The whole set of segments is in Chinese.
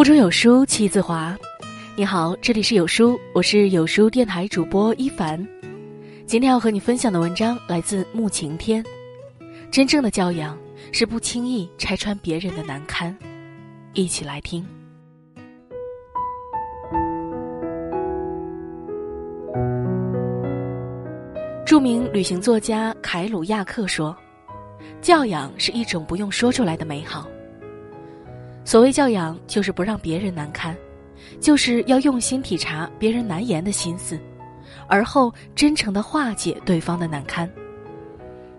腹中有书气自华。你好，这里是有书，我是有书电台主播一凡。今天要和你分享的文章来自慕晴天。真正的教养是不轻易拆穿别人的难堪。一起来听。著名旅行作家凯鲁亚克说：“教养是一种不用说出来的美好。所谓教养，就是不让别人难堪。”就是要用心体察别人难言的心思，而后真诚的化解对方的难堪。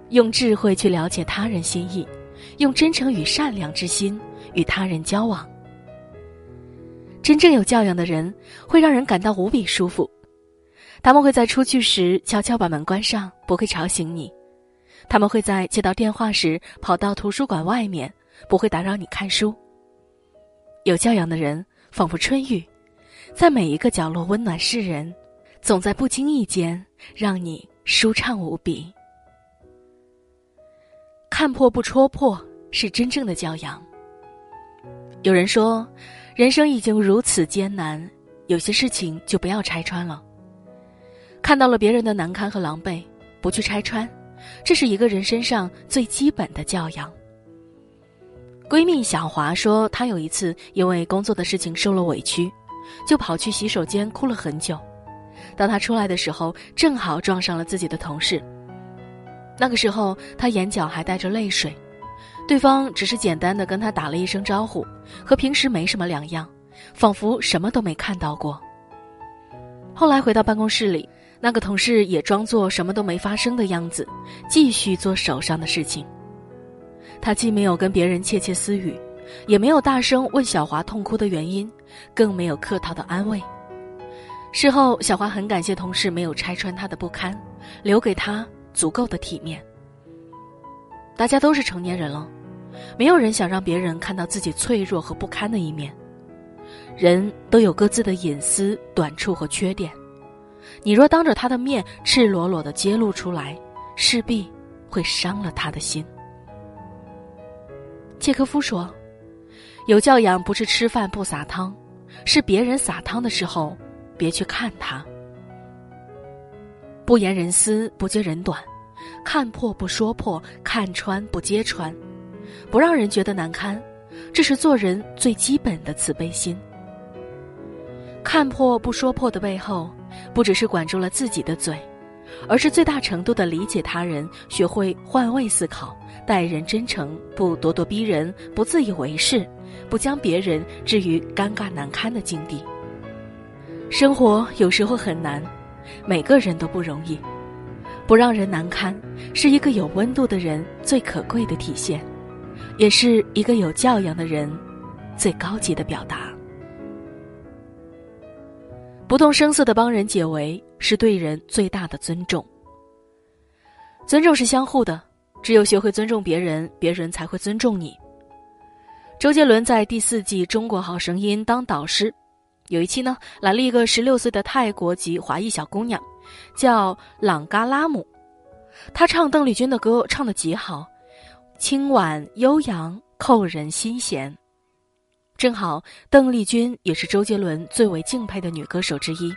用智慧去了解他人心意，用真诚与善良之心与他人交往。真正有教养的人会让人感到无比舒服。他们会在出去时悄悄把门关上，不会吵醒你；他们会在接到电话时跑到图书馆外面，不会打扰你看书。有教养的人。仿佛春雨，在每一个角落温暖世人，总在不经意间让你舒畅无比。看破不戳破是真正的教养。有人说，人生已经如此艰难，有些事情就不要拆穿了。看到了别人的难堪和狼狈，不去拆穿，这是一个人身上最基本的教养。闺蜜小华说，她有一次因为工作的事情受了委屈，就跑去洗手间哭了很久。当她出来的时候，正好撞上了自己的同事。那个时候，她眼角还带着泪水，对方只是简单的跟她打了一声招呼，和平时没什么两样，仿佛什么都没看到过。后来回到办公室里，那个同事也装作什么都没发生的样子，继续做手上的事情。他既没有跟别人窃窃私语，也没有大声问小华痛哭的原因，更没有客套的安慰。事后，小华很感谢同事没有拆穿他的不堪，留给他足够的体面。大家都是成年人了，没有人想让别人看到自己脆弱和不堪的一面。人都有各自的隐私、短处和缺点，你若当着他的面赤裸裸的揭露出来，势必会伤了他的心。契诃夫说：“有教养不是吃饭不撒汤，是别人撒汤的时候，别去看他。不言人私，不揭人短，看破不说破，看穿不揭穿，不让人觉得难堪，这是做人最基本的慈悲心。看破不说破的背后，不只是管住了自己的嘴。”而是最大程度的理解他人，学会换位思考，待人真诚，不咄咄逼人，不自以为是，不将别人置于尴尬难堪的境地。生活有时候很难，每个人都不容易，不让人难堪，是一个有温度的人最可贵的体现，也是一个有教养的人最高级的表达。不动声色的帮人解围，是对人最大的尊重。尊重是相互的，只有学会尊重别人，别人才会尊重你。周杰伦在第四季《中国好声音》当导师，有一期呢，来了一个十六岁的泰国籍华裔小姑娘，叫朗嘎拉姆。她唱邓丽君的歌唱得极好，清婉悠扬，扣人心弦。正好，邓丽君也是周杰伦最为敬佩的女歌手之一。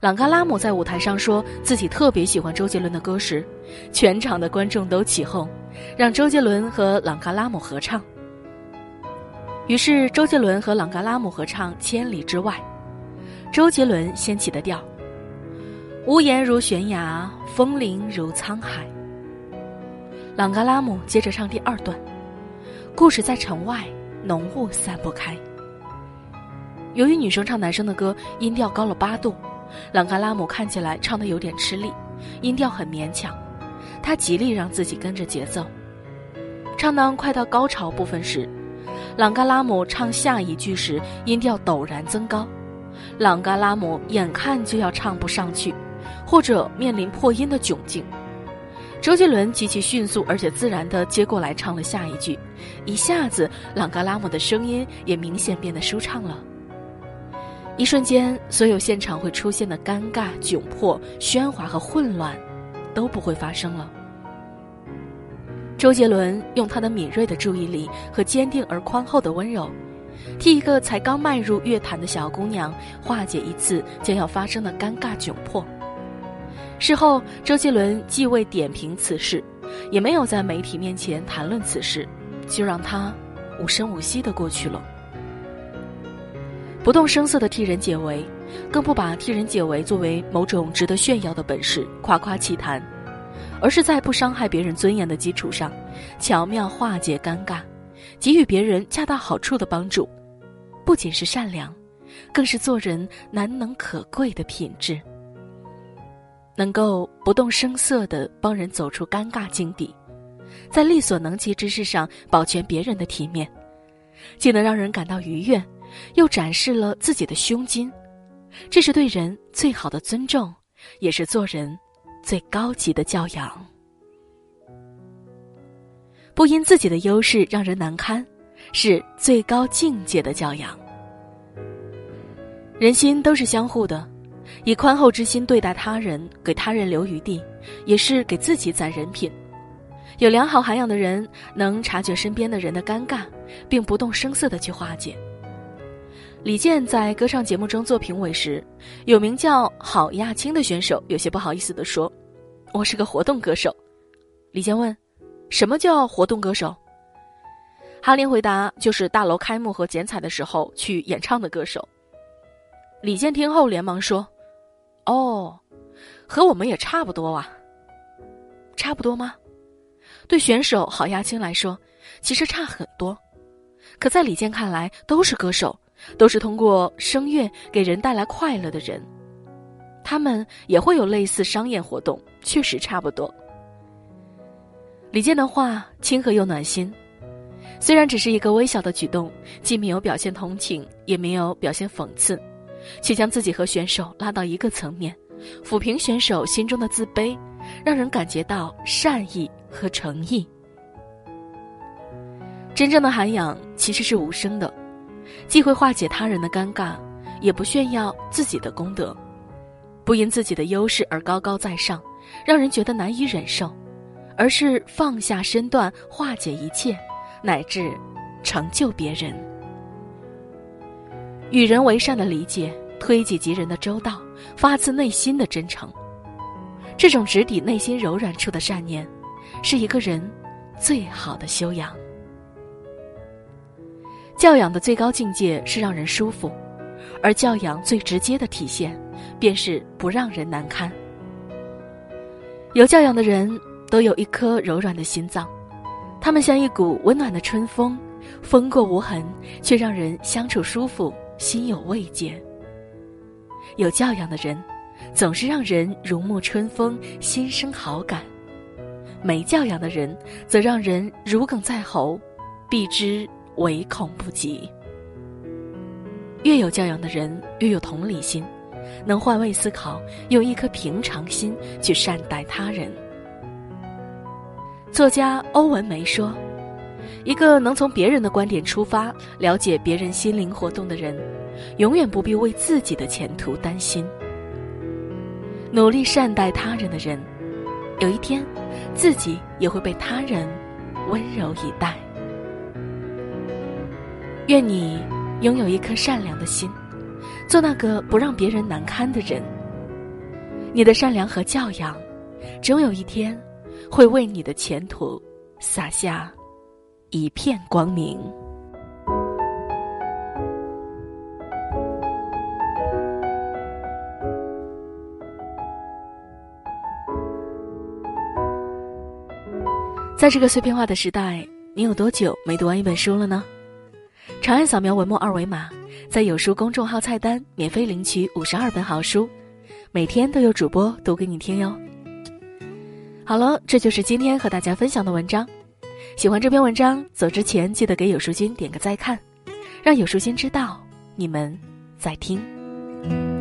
朗嘎拉姆在舞台上说自己特别喜欢周杰伦的歌时，全场的观众都起哄，让周杰伦和朗嘎拉姆合唱。于是，周杰伦和朗嘎拉姆合唱《千里之外》，周杰伦先起的调：屋檐如悬崖，风铃如沧海。朗嘎拉姆接着唱第二段：故事在城外。浓雾散不开。由于女生唱男生的歌音调高了八度，朗嘎拉姆看起来唱的有点吃力，音调很勉强。他极力让自己跟着节奏。唱到快到高潮部分时，朗嘎拉姆唱下一句时音调陡然增高，朗嘎拉姆眼看就要唱不上去，或者面临破音的窘境。周杰伦极其迅速而且自然地接过来唱了下一句，一下子朗格拉姆的声音也明显变得舒畅了。一瞬间，所有现场会出现的尴尬、窘迫、喧哗和混乱，都不会发生了。周杰伦用他的敏锐的注意力和坚定而宽厚的温柔，替一个才刚迈入乐坛的小姑娘化解一次将要发生的尴尬窘迫。事后，周杰伦既未点评此事，也没有在媒体面前谈论此事，就让他无声无息的过去了，不动声色的替人解围，更不把替人解围作为某种值得炫耀的本事夸夸其谈，而是在不伤害别人尊严的基础上，巧妙化解尴尬，给予别人恰到好处的帮助，不仅是善良，更是做人难能可贵的品质。能够不动声色地帮人走出尴尬境地，在力所能及之事上保全别人的体面，既能让人感到愉悦，又展示了自己的胸襟，这是对人最好的尊重，也是做人最高级的教养。不因自己的优势让人难堪，是最高境界的教养。人心都是相互的。以宽厚之心对待他人，给他人留余地，也是给自己攒人品。有良好涵养的人，能察觉身边的人的尴尬，并不动声色的去化解。李健在歌唱节目中做评委时，有名叫郝亚青的选手有些不好意思地说：“我是个活动歌手。”李健问：“什么叫活动歌手？”哈林回答：“就是大楼开幕和剪彩的时候去演唱的歌手。”李健听后连忙说。哦，和我们也差不多啊。差不多吗？对选手郝亚青来说，其实差很多。可在李健看来，都是歌手，都是通过声乐给人带来快乐的人。他们也会有类似商业活动，确实差不多。李健的话亲和又暖心，虽然只是一个微小的举动，既没有表现同情，也没有表现讽刺。却将自己和选手拉到一个层面，抚平选手心中的自卑，让人感觉到善意和诚意。真正的涵养其实是无声的，既会化解他人的尴尬，也不炫耀自己的功德，不因自己的优势而高高在上，让人觉得难以忍受，而是放下身段，化解一切，乃至成就别人。与人为善的理解，推己及人的周到，发自内心的真诚，这种直抵内心柔软处的善念，是一个人最好的修养。教养的最高境界是让人舒服，而教养最直接的体现，便是不让人难堪。有教养的人都有一颗柔软的心脏，他们像一股温暖的春风，风过无痕，却让人相处舒服。心有慰藉。有教养的人，总是让人如沐春风，心生好感；没教养的人，则让人如鲠在喉，避之唯恐不及。越有教养的人，越有同理心，能换位思考，用一颗平常心去善待他人。作家欧文梅说。一个能从别人的观点出发，了解别人心灵活动的人，永远不必为自己的前途担心。努力善待他人的人，有一天，自己也会被他人温柔以待。愿你拥有一颗善良的心，做那个不让别人难堪的人。你的善良和教养，终有一天，会为你的前途洒下。一片光明。在这个碎片化的时代，你有多久没读完一本书了呢？长按扫描文末二维码，在有书公众号菜单免费领取五十二本好书，每天都有主播读给你听哟。好了，这就是今天和大家分享的文章。喜欢这篇文章走之前记得给有书君点个再看让有书君知道你们在听。